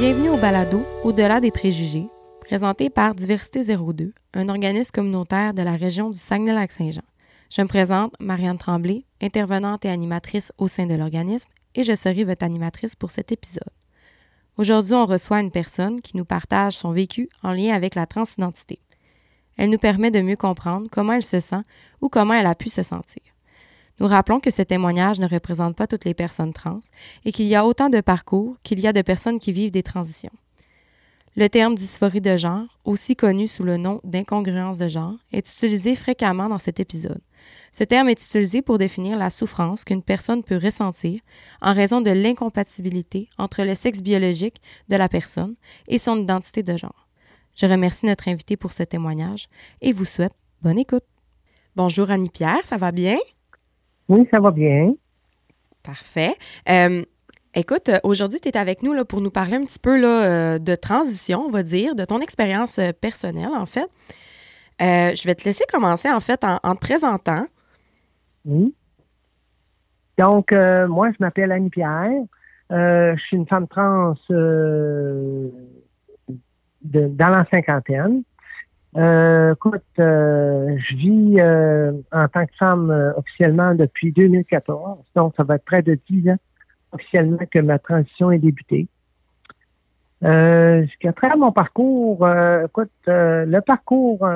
Bienvenue au balado Au-delà des préjugés, présenté par Diversité 02, un organisme communautaire de la région du Saguenay-Lac-Saint-Jean. Je me présente, Marianne Tremblay, intervenante et animatrice au sein de l'organisme, et je serai votre animatrice pour cet épisode. Aujourd'hui, on reçoit une personne qui nous partage son vécu en lien avec la transidentité. Elle nous permet de mieux comprendre comment elle se sent ou comment elle a pu se sentir. Nous rappelons que ce témoignage ne représente pas toutes les personnes trans et qu'il y a autant de parcours qu'il y a de personnes qui vivent des transitions. Le terme dysphorie de genre, aussi connu sous le nom d'incongruence de genre, est utilisé fréquemment dans cet épisode. Ce terme est utilisé pour définir la souffrance qu'une personne peut ressentir en raison de l'incompatibilité entre le sexe biologique de la personne et son identité de genre. Je remercie notre invité pour ce témoignage et vous souhaite bonne écoute. Bonjour Annie-Pierre, ça va bien? Oui, ça va bien. Parfait. Euh, écoute, aujourd'hui, tu es avec nous là, pour nous parler un petit peu là, euh, de transition, on va dire, de ton expérience euh, personnelle, en fait. je vais te laisser commencer, en fait, en, te présentant. Oui. Donc, moi, je m'appelle Annie-Pierre. je suis une femme trans de, dans la cinquantaine. Euh, écoute, euh, je vis euh, en tant que femme euh, officiellement depuis 2014, donc ça va être près de 10 ans officiellement que ma transition est débutée. Euh, Jusqu'à travers mon parcours, écoute, le parcours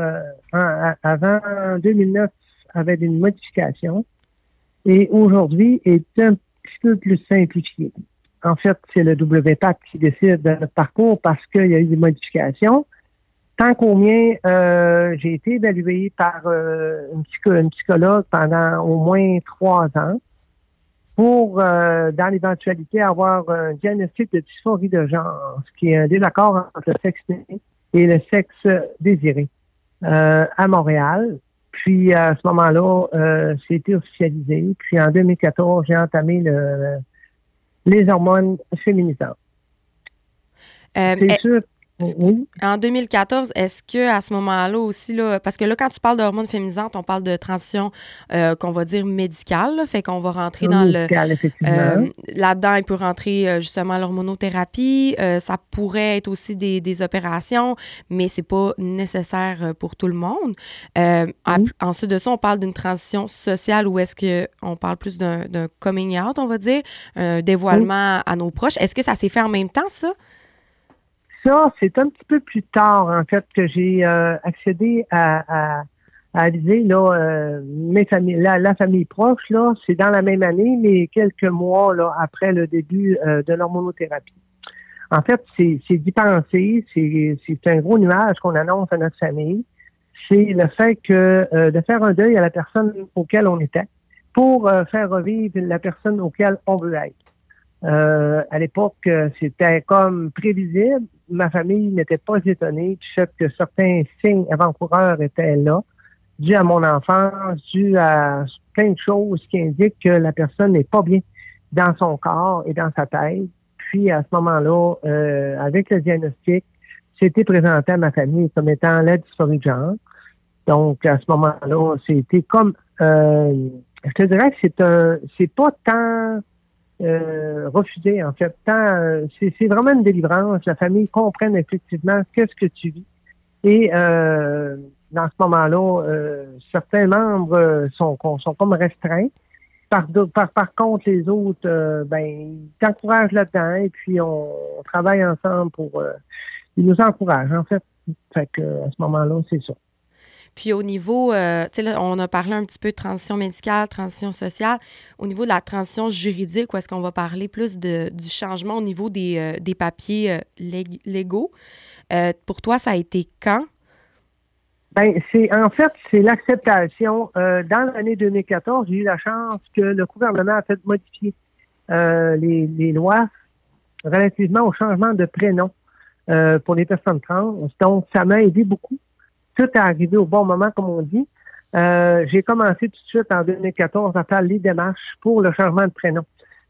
avant 2009 avait une modification et aujourd'hui est un petit peu plus simplifié. En fait, c'est le WPAC qui décide de notre parcours parce qu'il y a eu des modifications. Tant qu'au mien, euh, j'ai été évalué par euh, une, psychologue pendant au moins trois ans pour, euh, dans l'éventualité, avoir un diagnostic de dysphorie de genre, ce qui est un désaccord entre le sexe et le sexe désiré à Montréal. Puis à ce moment-là, c'était officialisé. Puis en 2014, j'ai entamé le, les hormones féminisantes. C'est sûr en 2014, est-ce que à ce moment-là aussi, là, parce que là, quand tu parles d'hormones féminisantes, on parle de transition euh, qu'on va dire médicale, fait qu'on va rentrer dans le. Euh, là-dedans, il peut rentrer euh, justement l'hormonothérapie. ça pourrait être aussi des, des opérations, mais c'est pas nécessaire pour tout le monde. ensuite de ça, on parle d'une transition sociale où est-ce qu'on parle plus d'un coming out, on va dire, un dévoilement à nos proches. Est-ce que ça s'est fait en même temps, ça? Ça, c'est un petit peu plus tard, en fait, que j'ai euh, accédé à, à, à là, euh, mes familles, la, famille proche, là, c'est dans la même année, mais quelques mois là, après le début euh, de l'hormonothérapie. En fait, c'est d'y penser, c'est un gros nuage qu'on annonce à notre famille. C'est le fait que de faire un deuil à la personne auquel on était pour faire revivre la personne auquel on veut être. Euh, à l'époque, c'était comme prévisible. Ma famille n'était pas étonnée du fait que certains signes avant-coureurs étaient là, dû à mon enfance, dû à plein de choses qui indiquent que la personne n'est pas bien dans son corps et dans sa tête. Puis à ce moment-là, euh, avec le diagnostic, c'était présenté à ma famille comme étant la dysphorie de genre. Donc à ce moment-là, c'était comme euh, je te dirais que c'est un c'est pas tant euh, refusé, en fait. Tant, c'est, vraiment une délivrance. La famille comprenne effectivement qu'est-ce que tu vis. Et euh, dans ce moment-là, euh, certains membres sont, sont comme restreints. Par, par, par contre, les autres, ben, ils t'encouragent là-dedans et puis on, travaille ensemble pour... ils nous encouragent, en fait. Fait que à ce moment-là, c'est ça. Puis au niveau, euh, tu sais, on a parlé un petit peu de transition médicale, transition sociale. Au niveau de la transition juridique, où est-ce qu'on va parler plus de, du changement au niveau des, euh, des papiers euh, légaux? pour toi, ça a été quand? Ben, c'est en fait, c'est l'acceptation. dans l'année 2014, j'ai eu la chance que le gouvernement a fait modifier les lois relativement au changement de prénom pour les personnes trans. Donc, ça m'a aidé beaucoup tout est arrivé au bon moment, comme on dit. Euh, j'ai commencé tout de suite en 2014 à faire les démarches pour le changement de prénom.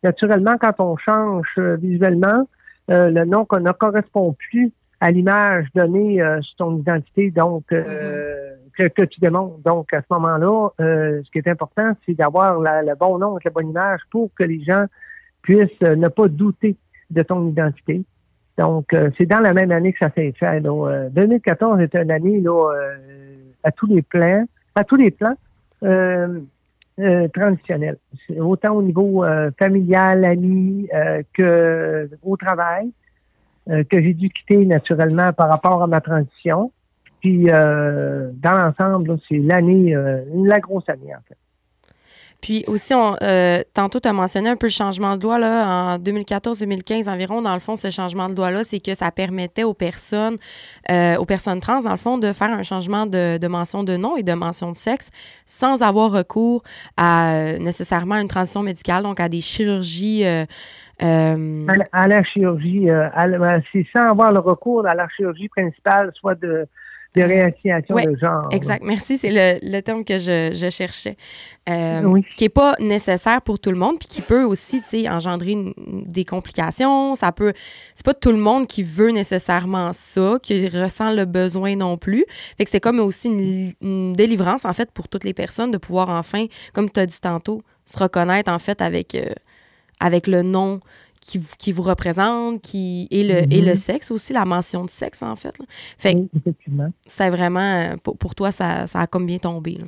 Naturellement, quand on change euh, visuellement, euh, le nom ne correspond plus à l'image donnée sur ton identité, donc mm-hmm. que, tu démontres. Donc, à ce moment-là, ce qui est important, c'est d'avoir le bon nom et la bonne image pour que les gens puissent ne pas douter de ton identité. Donc, euh, c'est dans la même année que ça s'est fait. Donc, 2014 est une année là, à tous les plans, à tous les plans traditionnels. Autant au niveau familial, ami, que au travail, que j'ai dû quitter naturellement par rapport à ma transition. Puis, dans l'ensemble, c'est l'année, la grosse année, en fait. Puis aussi, on, euh, tantôt, tu as mentionné un peu le changement de loi là, en 2014-2015 environ. Dans le fond, ce changement de loi-là, c'est que ça permettait aux personnes, euh, aux personnes trans, dans le fond, de faire un changement de, mention de nom et de mention de sexe sans avoir recours à euh, nécessairement une transition médicale, donc à des chirurgies. à, la, chirurgie, c'est sans avoir le recours à la chirurgie principale, soit de de réassignation de genre. Exact. Merci, c'est le, le, terme que je, je cherchais. Euh, Qui n'est pas nécessaire pour tout le monde, puis qui peut aussi, engendrer des complications. Ça peut. C'est pas tout le monde qui veut nécessairement ça, qui ressent le besoin non plus. Fait que c'est comme aussi une, délivrance, en fait, pour toutes les personnes de pouvoir enfin, comme tu as dit tantôt, se reconnaître, en fait, avec, euh, avec le nom qui, qui, vous représente, qui et le, et le mm-hmm. sexe aussi, la mention de sexe, en fait. Fait oui, effectivement. C'est vraiment, euh, pour, pour, toi, ça, ça a comme bien tombé. Là.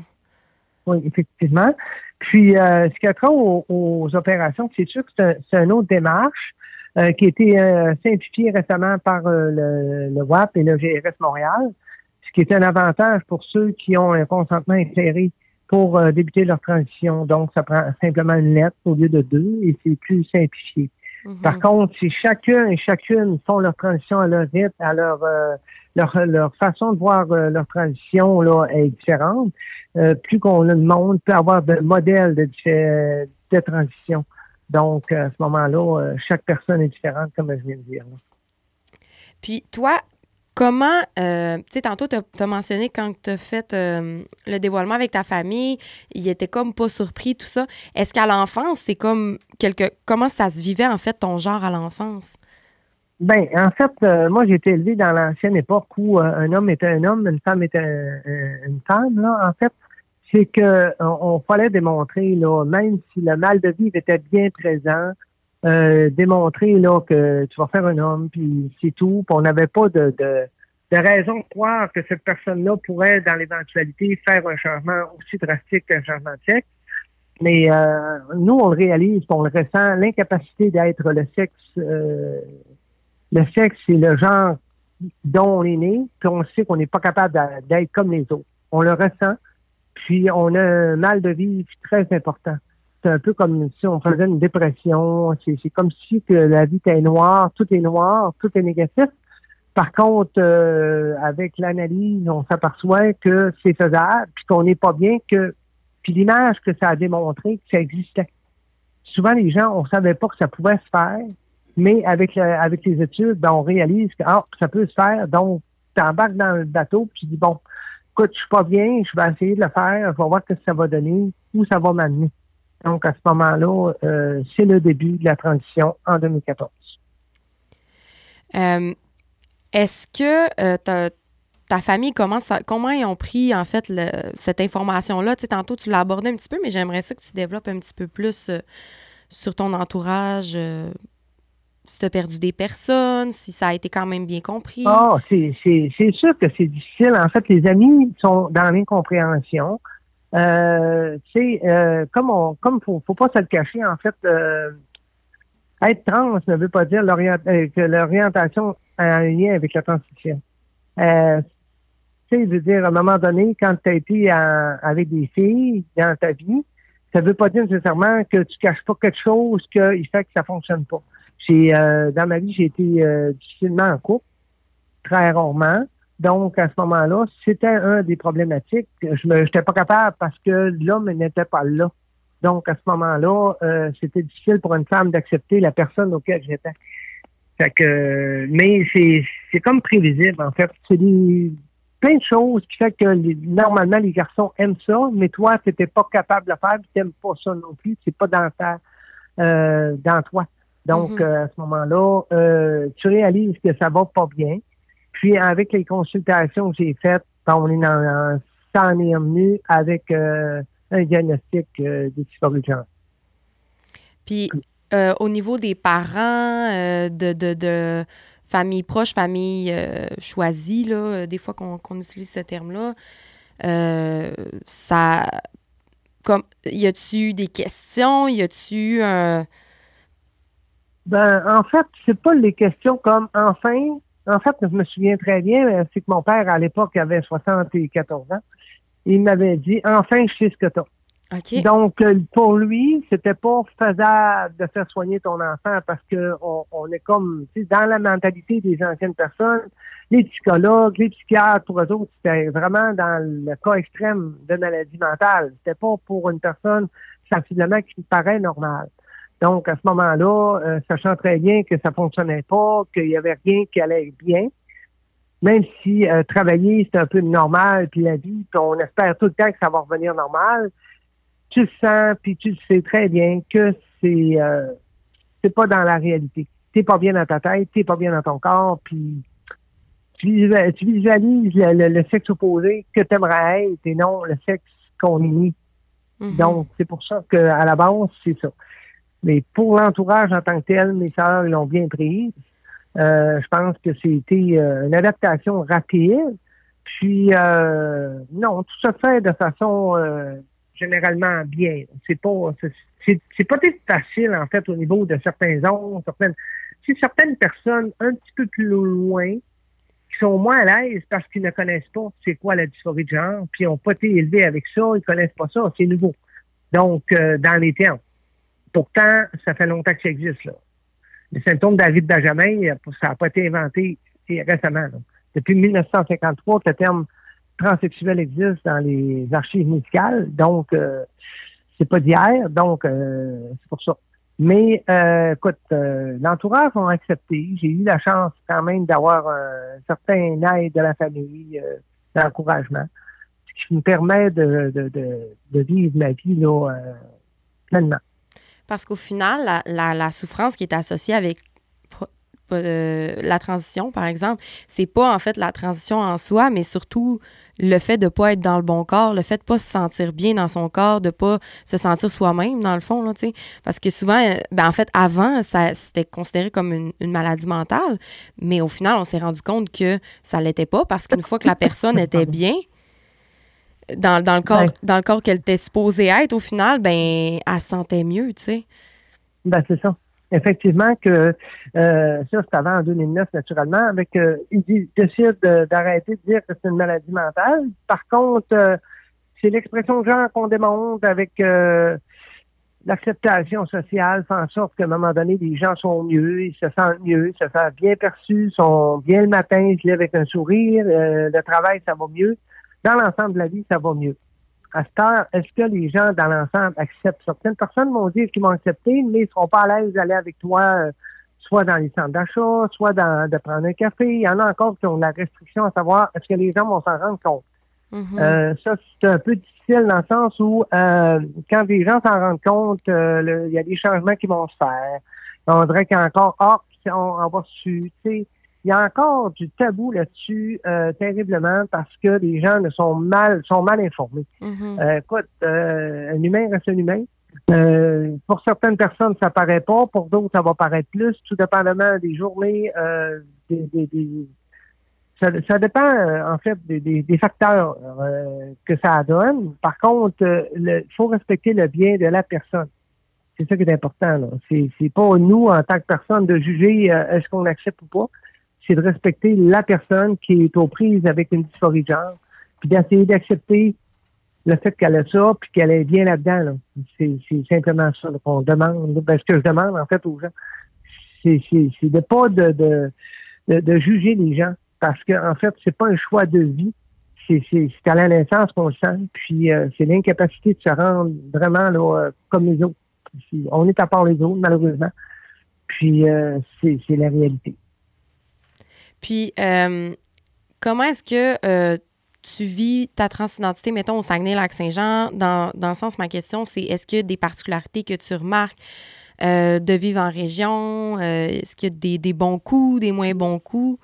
Oui, effectivement. Puis, euh, ce qui a trait aux, opérations, c'est sûr que c'est un, une autre démarche euh, qui a été euh, simplifiée récemment par le, le WAP et le GRS Montréal, ce qui est un avantage pour ceux qui ont un consentement éclairé pour débuter leur transition. Donc, ça prend simplement une lettre au lieu de deux et c'est plus simplifié. Mhm. Par contre, si chacun et chacune font leur transition à leur rythme, à leur euh, leur, leur, façon de voir euh, leur transition là est différente, euh, plus qu'on le monde peut avoir de modèles de, de transition. Donc, à ce moment-là, chaque personne est différente, comme je viens de dire. Puis, toi, Comment, euh, tu sais, tantôt, tu as, mentionné quand tu as fait euh, le dévoilement avec ta famille, il était comme pas surpris, tout ça. Est-ce qu'à l'enfance, c'est comme quelque. Comment ça se vivait, en fait, ton genre à l'enfance? Ben, en fait, euh, moi, j'ai été élevé dans l'ancienne époque où un homme était un homme, une femme était une femme, là. En fait, c'est que on, fallait démontrer, là, même si le mal de vivre était bien présent, euh, démontrer là que tu vas faire un homme, puis c'est tout. Puis on n'avait pas de, de, de, raison de croire que cette personne-là pourrait, dans l'éventualité, faire un changement aussi drastique qu'un changement de sexe. Mais euh, nous, on le réalise, on le ressent, l'incapacité d'être le sexe. Euh, le sexe, c'est le genre dont on est né, puis on sait qu'on n'est pas capable d'être comme les autres. On le ressent, puis on a un mal de vie très important c'est un peu comme si on faisait une dépression. C'est comme si que la vie était noire, tout est noir, tout est négatif. Par contre, euh, avec l'analyse, on s'aperçoit que c'est faisable, puis qu'on n'est pas bien, que puis l'image que ça a démontré que ça existait. Souvent, les gens, on savait pas que ça pouvait se faire, mais avec les études, ben, on réalise que ah, ça peut se faire. Donc, tu embarques dans le bateau, puis tu dis bon, écoute, je suis pas bien, je vais essayer de le faire, je vais voir ce que ça va donner, où ça va m'amener. Donc, à ce moment-là, euh, c'est le début de la transition en 2014. Euh, est-ce que euh, ta famille, comment, comment ils ont pris, en fait, cette information-là? Tu sais, tantôt, tu l'as abordé un petit peu, mais j'aimerais ça que tu développes un petit peu plus sur ton entourage. si tu as perdu des personnes, si ça a été quand même bien compris. Ah, c'est sûr que c'est difficile. En fait, les amis sont dans l'incompréhension. Euh, tu euh, comme on, comme faut, faut pas se le cacher, en fait, euh, être trans ne veut pas dire euh, que l'orientation a un lien avec la transition. Euh, tu sais, veut dire, à un moment donné, quand tu as été avec des filles dans ta vie, ça veut pas dire nécessairement que tu caches pas quelque chose qui fait que ça fonctionne pas. J'ai, dans ma vie, j'ai été difficilement en couple, très rarement. Donc, à ce moment-là, c'était un des problématiques. Je n'étais pas capable parce que l'homme n'était pas là. Donc, à ce moment-là, euh, c'était difficile pour une femme d'accepter la personne auquel j'étais. Fait que, mais c'est, c'est comme prévisible, en fait. C'est des, plein de choses qui fait que normalement, les garçons aiment ça, mais toi, tu n'étais pas capable de le faire, tu n'aimes pas ça non plus, c'est pas dans ta, euh, dans toi. Donc, mm-hmm. euh, à ce moment-là, euh, tu réalises que ça va pas bien. Puis avec les consultations que j'ai faites, on est dans, ça en est avec euh, un diagnostic euh, de genre. Puis euh, au niveau des parents, de, de, de famille proche, famille choisie, là, des fois qu'on utilise ce terme-là, ça. Comme, y a-tu des questions? Y a-tu un. Ben, en fait, c'est pas les questions comme enfin. En fait, je me souviens très bien, c'est que mon père, à l'époque, avait 74 ans. Il m'avait dit enfin, je sais ce que t'as. Donc, euh, pour lui, c'était pas faisable de faire soigner ton enfant parce que on, est comme, tu sais, dans la mentalité des anciennes personnes, les psychologues, les psychiatres, pour eux autres, c'était vraiment dans le cas extrême de maladie mentale. C'était pas pour une personne sensiblement qui paraît normale. Donc, à ce moment-là, euh, sachant très bien que ça fonctionnait pas, qu'il y avait rien qui allait bien, même si euh, travailler, c'est un peu normal, puis la vie, puis on espère tout le temps que ça va revenir normal, tu le sens, puis tu le sais très bien que c'est euh, c'est pas dans la réalité. T'es pas bien dans ta tête, t'es pas bien dans ton corps, puis tu, visualises le, sexe opposé que tu aimerais être et non le sexe qu'on est. Mm-hmm. Donc, c'est pour ça qu'à la base, c'est ça. Mais pour l'entourage en tant que tel, mes sœurs l'ont bien pris. Euh, je pense que c'était euh, une adaptation rapide. Puis, euh, non, tout se fait de façon généralement bien. C'est pas c'est pas facile en fait au niveau de certains zones, certaines si certaines personnes un petit peu plus loin qui sont moins à l'aise parce qu'ils ne connaissent pas c'est quoi la dysphorie de genre, puis ils n'ont pas été élevés avec ça, ils connaissent pas ça, c'est nouveau. Donc euh, dans les termes. Pourtant, ça fait longtemps que ça existe là. Les symptômes d'Arrête Benjamin, ça n'a pas été inventé récemment. Depuis 1953 le terme transsexuel existe dans les archives médicales, donc euh, c'est pas d'hier, donc euh, c'est pour ça. Mais euh, écoute, euh, l'entourage ont accepté. J'ai eu la chance quand même d'avoir un certain aide de la famille, d'encouragement, ce qui me permet de, de, de, vivre ma vie là, pleinement. Parce qu'au final, la, la, souffrance qui est associée avec la transition, par exemple, c'est pas en fait la transition en soi, mais surtout le fait de pas être dans le bon corps, le fait de pas se sentir bien dans son corps, de pas se sentir soi-même dans le fond là, tu sais, parce que souvent euh, ben en fait avant ça c'était considéré comme une, maladie mentale, mais au final on s'est rendu compte que ça l'était pas parce qu'une fois que la personne était bien dans, dans le corps dans le corps qu'elle était supposée être au final ben elle se sentait mieux, tu sais. Ben c'est ça effectivement que euh, ça, c'est avant en 2009, naturellement, avec euh, il décide d'arrêter de dire que c'est une maladie mentale. Par contre, euh, c'est l'expression de genre qu'on démontre avec l'acceptation sociale, fait en sorte qu'à un moment donné, les gens sont mieux, ils se sentent mieux, ils se sentent bien perçus, sont bien le matin, ils se lèvent avec un sourire, le travail, ça va mieux. Dans l'ensemble de la vie, ça va mieux à cette heure, est-ce que les gens dans l'ensemble acceptent? Certaines personnes vont dire qu'ils vont accepter, mais ils ne seront pas à l'aise d'aller avec toi, euh, soit dans les centres d'achat, soit dans, de prendre un café. Il y en a encore qui ont la restriction à savoir est-ce que les gens vont s'en rendre compte. Mm-hmm. Euh, ça, c'est un peu difficile dans le sens où euh, quand les gens s'en rendent compte, il y a des changements qui vont se faire. On dirait qu'il y a encore, ah, on, on va su, tu sais, il y a encore du tabou là-dessus euh, terriblement parce que les gens ne sont mal sont mal informés. Mm-hmm. Euh, écoute, euh, un humain reste un humain. pour certaines personnes, ça paraît pas, pour d'autres, ça va paraître plus, tout dépendamment des journées, des, ça, dépend en fait des, facteurs que ça donne. Par contre, il faut respecter le bien de la personne. C'est ça qui est important. C'est, c'est pas nous, en tant que personne, de juger est-ce qu'on accepte ou pas c'est de respecter la personne qui est aux prises avec une dysphorie de genre, puis d'essayer d'accepter le fait qu'elle a ça, puis qu'elle est bien là-dedans. C'est, simplement ça qu'on demande. Ben, ce que je demande, en fait, aux gens, c'est, c'est, de pas de, de, de, juger les gens, parce qu'en en fait, c'est pas un choix de vie. C'est, c'est, à la naissance qu'on le sent, puis euh, c'est l'incapacité de se rendre vraiment là, euh, comme les autres. On est à part les autres, malheureusement. Puis euh, c'est la réalité. Puis, euh, comment est-ce que euh, tu vis ta transidentité, mettons, au Saguenay-Lac-Saint-Jean? Dans, dans le sens, ma question, c'est est-ce qu'il y a des particularités que tu remarques euh, de vivre en région? est-ce qu'il y a des, des, bons coups, des moins bons coups?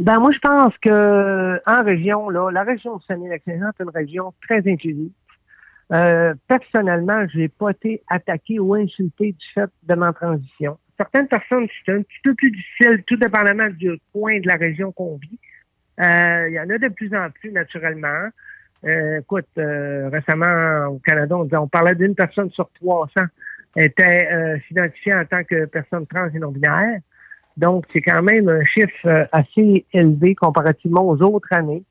Ben moi, je pense que en région, là, la région de Saguenay-Lac-Saint-Jean est une région très inclusive. personnellement, je n'ai pas été attaqué ou insulté du fait de ma transition certaines personnes, c'est un petit peu plus difficile, tout dépendamment du coin de la région qu'on vit. Euh, il y en a de plus en plus, naturellement. Euh, écoute, euh, récemment, au Canada, on, parlait d'une personne sur 300 était s'identifiée en tant que personne trans et non-binaire. Donc, c'est quand même un chiffre assez élevé comparativement aux autres années.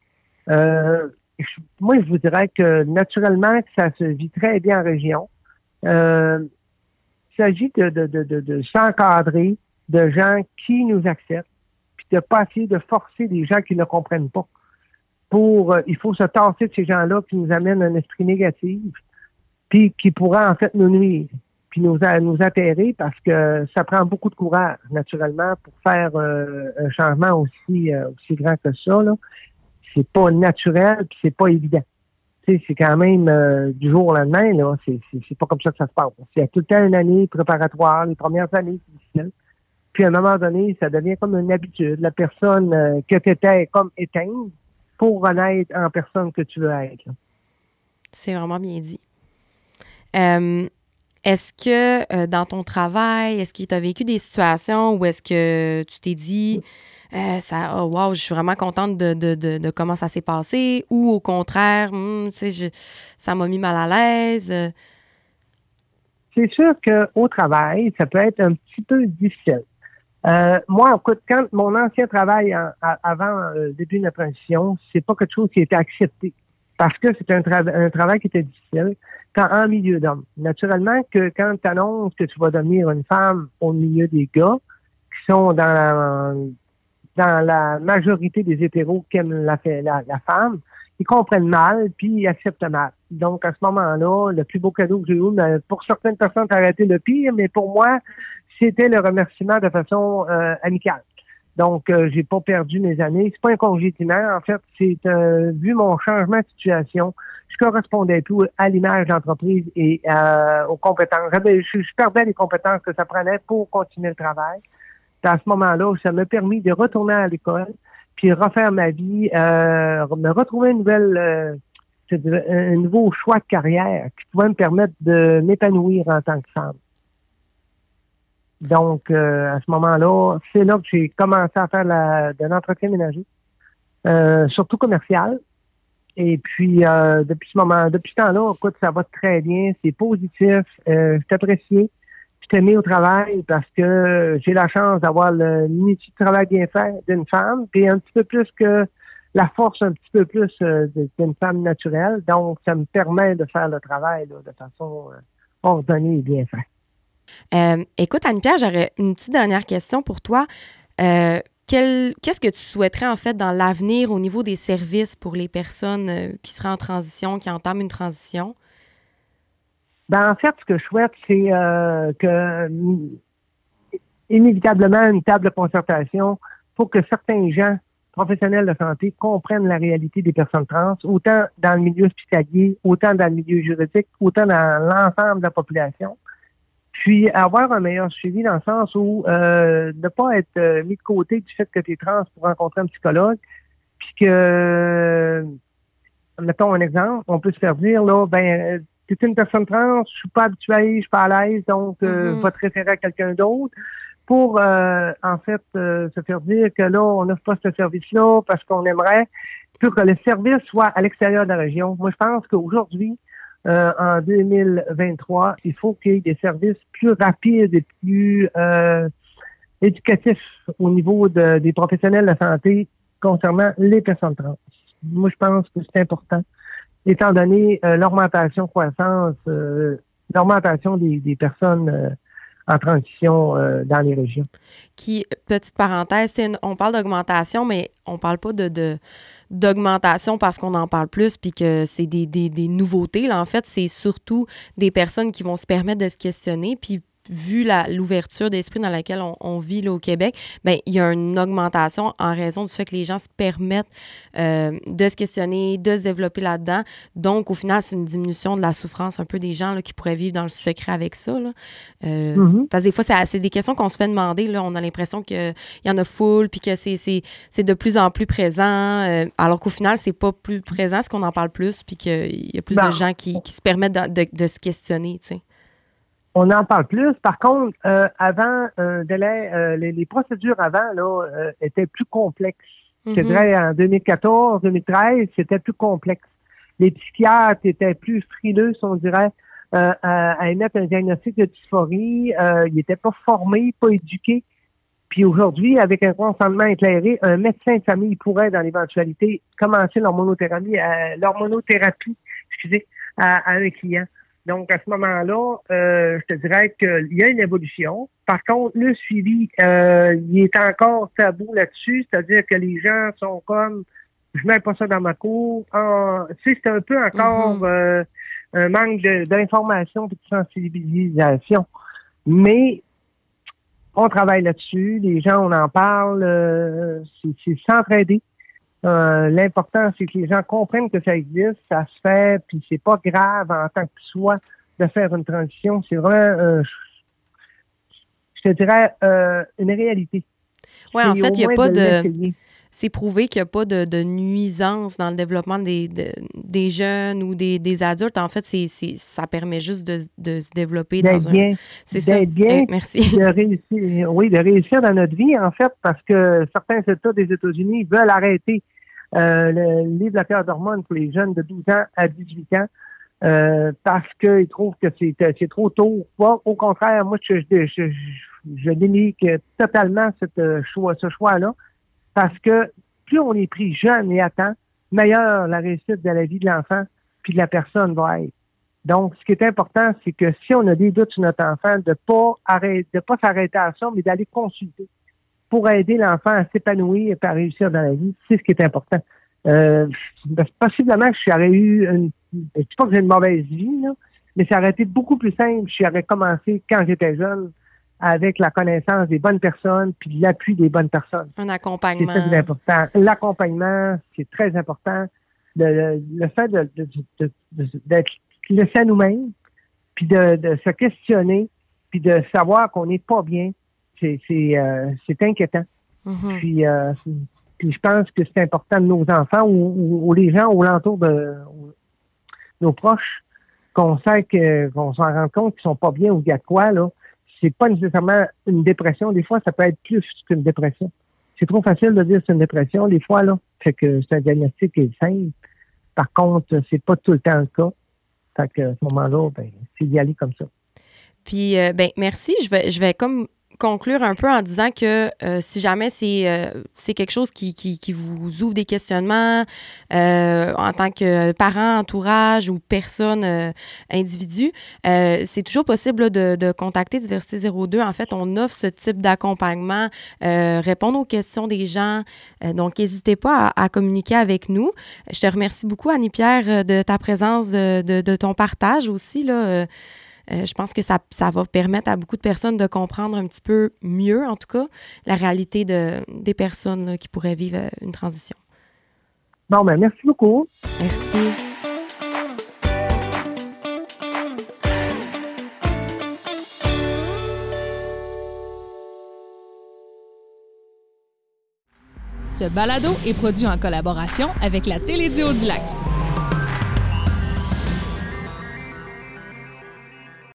moi, je vous dirais que naturellement, ça se vit très bien en région. S'agit de, de, de, de s'encadrer de gens qui nous acceptent, puis de pas essayer de forcer des gens qui ne comprennent pas pour, euh, il faut se tasser de ces gens-là qui nous amènent un esprit négatif, puis qui pourra en fait nous nuire, puis nous, nous atterrer parce que ça prend beaucoup de courage, naturellement, pour faire euh, un changement aussi, euh, aussi grand que ça. Là. C'est pas naturel, puis c'est pas évident. C'est quand même du jour au lendemain, là. C'est, pas comme ça que ça se passe. Il y a tout le temps une année préparatoire, les premières années, c'est difficile. Puis à un moment donné, ça devient comme une habitude. La personne que tu étais comme éteinte, pour renaître en personne que tu veux être. C'est vraiment bien dit. Euh, est-ce que euh, dans ton travail, est-ce que tu as vécu des situations où est-ce que tu t'es dit, euh, ça, oh, je suis vraiment contente de, comment ça s'est passé, ou au contraire, hmm, ça m'a mis mal à l'aise? C'est sûr qu'au travail, ça peut être un petit peu difficile. Euh, moi, écoute, quand mon ancien travail avant le euh, début de la transition, c'est pas quelque chose qui été accepté parce que c'est un, un, travail qui était difficile quand en milieu d'hommes. Naturellement que quand tu annonces que tu vas devenir une femme au milieu des gars qui sont dans la, dans la majorité des hétéros qui aiment la, la, femme, ils comprennent mal puis ils acceptent mal. Donc à ce moment-là, le plus beau cadeau que j'ai eu, pour certaines personnes, ça a été le pire, mais pour moi, c'était le remerciement de façon euh, amicale. Donc, euh, j'ai pas perdu mes années. C'est pas un congédiement. En fait, c'est euh, vu mon changement de situation, je correspondais plus à l'image d'entreprise et euh, aux compétences. Je perdais les compétences que ça prenait pour continuer le travail. À ce moment-là, ça m'a permis de retourner à l'école, puis refaire ma vie, me retrouver une nouvelle, un nouveau choix de carrière qui pouvait me permettre de m'épanouir en tant que femme. Donc, euh, à ce moment-là, c'est là que j'ai commencé à faire de l'entretien ménager, euh, surtout commercial. Et puis, euh, depuis ce moment, depuis ce temps-là, écoute, ça va très bien, c'est positif, euh, je t'apprécie, je t'ai mis au travail parce que j'ai la chance d'avoir l'unité de travail bien fait d'une femme, puis un petit peu plus que la force un petit peu plus d'une femme naturelle. Donc, ça me permet de faire le travail de façon ordonnée et bien faite. Euh, écoute, Anne-Pierre, j'aurais une petite dernière question pour toi. Euh, qu'est-ce que tu souhaiterais en fait dans l'avenir au niveau des services pour les personnes euh, qui seraient en transition, qui entament une transition? Ben, en fait, ce que je souhaite, c'est que inévitablement une table de concertation pour que certains gens professionnels de santé comprennent la réalité des personnes trans, autant dans le milieu hospitalier, autant dans le milieu juridique, autant dans l'ensemble de la population. Puis avoir un meilleur suivi dans le sens où euh, ne pas être euh, mis de côté du fait que tu es trans pour rencontrer un psychologue, puis que mettons un exemple, on peut se faire dire là, ben tu es une personne trans, je suis pas habituée, je suis pas à l'aise, donc euh, mm-hmm. va te référer à quelqu'un d'autre pour euh, en fait se faire dire que là, on n'offre pas ce service-là parce qu'on aimerait que le service soit à l'extérieur de la région. Moi, je pense qu'aujourd'hui, euh, en 2023, il faut qu'il y ait des services plus rapides et plus euh, éducatifs au niveau des professionnels de la santé concernant les personnes trans. Moi, je pense que c'est important, étant donné euh, l'augmentation croissance, l'augmentation des, personnes en transition euh, dans les régions. Qui, petite parenthèse, on parle d'augmentation, mais on parle pas d'augmentation parce qu'on en parle plus puis que c'est des, des, des nouveautés. Là, en fait, c'est surtout des personnes qui vont se permettre de se questionner puis vu l'ouverture d'esprit dans laquelle on, vit là, au Québec, ben il y a une augmentation en raison du fait que les gens se permettent euh, de se questionner, de se développer là-dedans. Donc, au final, c'est une diminution de la souffrance un peu des gens là, qui pourraient vivre dans le secret avec ça. Là. Euh, mm-hmm. Parce que des fois, c'est des questions qu'on se fait demander. Là, on a l'impression qu'il y en a full, puis que c'est de plus en plus présent, euh, alors qu'au final, c'est pas plus présent, parce qu'on en parle plus, puis qu'il y a plus de gens qui, qui se permettent de, de, de se questionner, tu sais. On en parle plus. Par contre, euh, avant, un délai, euh, les, procédures avant là euh, étaient plus complexes. Je mm-hmm. dirais en 2014, 2013, c'était plus complexe. Les psychiatres étaient plus frileux, on dirait, à, émettre un diagnostic de dysphorie. ils n'étaient pas formés, pas éduqués. Puis aujourd'hui, avec un consentement éclairé, un médecin de famille pourrait, dans l'éventualité, commencer l'hormonothérapie, l'hormonothérapie, excusez, à un client. Donc, à ce moment-là, euh, je te dirais qu'il y a une évolution. Par contre, le suivi, euh, il est encore tabou là-dessus, c'est-à-dire que les gens sont comme, je mets pas ça dans ma cour. tu sais, c'est un peu encore mm-hmm. euh, un manque d'information et de sensibilisation. Mais on travaille là-dessus, les gens, on en parle, c'est s'entraider. Euh, l'important, c'est que les gens comprennent que ça existe, ça se fait, puis c'est pas grave en tant que soi de faire une transition. C'est vraiment, euh, je te dirais, euh, une réalité. Oui, en fait, il n'y a pas de c'est prouvé qu'il n'y a pas de, de, nuisance dans le développement des, des jeunes ou des, des, adultes. En fait, c'est, ça permet juste de, de se développer dans bien, un... C'est ça. bien. Eh, merci. De réussir, oui, de réussir dans notre vie, en fait, parce que certains États des États-Unis veulent arrêter euh, le livre de d'hormones pour les jeunes de 12 ans à 18 ans. Euh, parce qu'ils trouvent que c'est, c'est trop tôt. au contraire, moi, je, je, je, je dénigre totalement cette choix, ce choix-là parce que plus on est pris jeune et à temps, meilleure la réussite de la vie de l'enfant puis de la personne va être. Donc, ce qui est important, c'est que si on a des doutes sur notre enfant, de pas arrêter, de pas s'arrêter à ça, mais d'aller consulter pour aider l'enfant à s'épanouir et à réussir dans la vie. C'est ce qui est important. Euh, possiblement que j'aurais eu une, je dis pas que j'ai une mauvaise vie, là, mais ça aurait été beaucoup plus simple si j'aurais commencé quand j'étais jeune avec la connaissance des bonnes personnes puis l'appui des bonnes personnes. Un accompagnement. C'est très important. L'accompagnement, c'est très important. Le, le fait de, de, d'être laissé à nous-mêmes, puis de, se questionner, puis de savoir qu'on n'est pas bien, c'est, c'est, euh, c'est inquiétant. Mm-hmm. Puis, euh, puis je pense que c'est important de nos enfants ou, ou, les gens au l'entour de nos proches qu'on sait que qu'on s'en rend compte qu'ils sont pas bien ou qu'il y a quoi là c'est pas nécessairement une dépression. Des fois, ça peut être plus qu'une dépression. C'est trop facile de dire c'est une dépression, des fois, là. Fait que c'est un diagnostic qui est simple. Par contre, c'est pas tout le temps le cas. Fait que à ce moment-là, ben, c'est d'y aller comme ça. Puis, euh, ben, merci. Je vais, je vais comme conclure un peu en disant que euh, si jamais c'est euh, c'est quelque chose qui, qui, vous ouvre des questionnements euh, en tant que parent, entourage ou personne individu, c'est toujours possible de, de, contacter Diversité 02. En fait, on offre ce type d'accompagnement, répondre aux questions des gens. donc, n'hésitez pas à, à, communiquer avec nous. Je te remercie beaucoup, Annie-Pierre, de ta présence, de, de, de ton partage aussi. Là, euh, je pense que ça, ça, va permettre à beaucoup de personnes de comprendre un petit peu mieux, en tout cas, la réalité de, des personnes qui pourraient vivre euh, une transition. Bon, ben merci beaucoup. Merci. Ce balado est produit en collaboration avec la Télédio du Lac.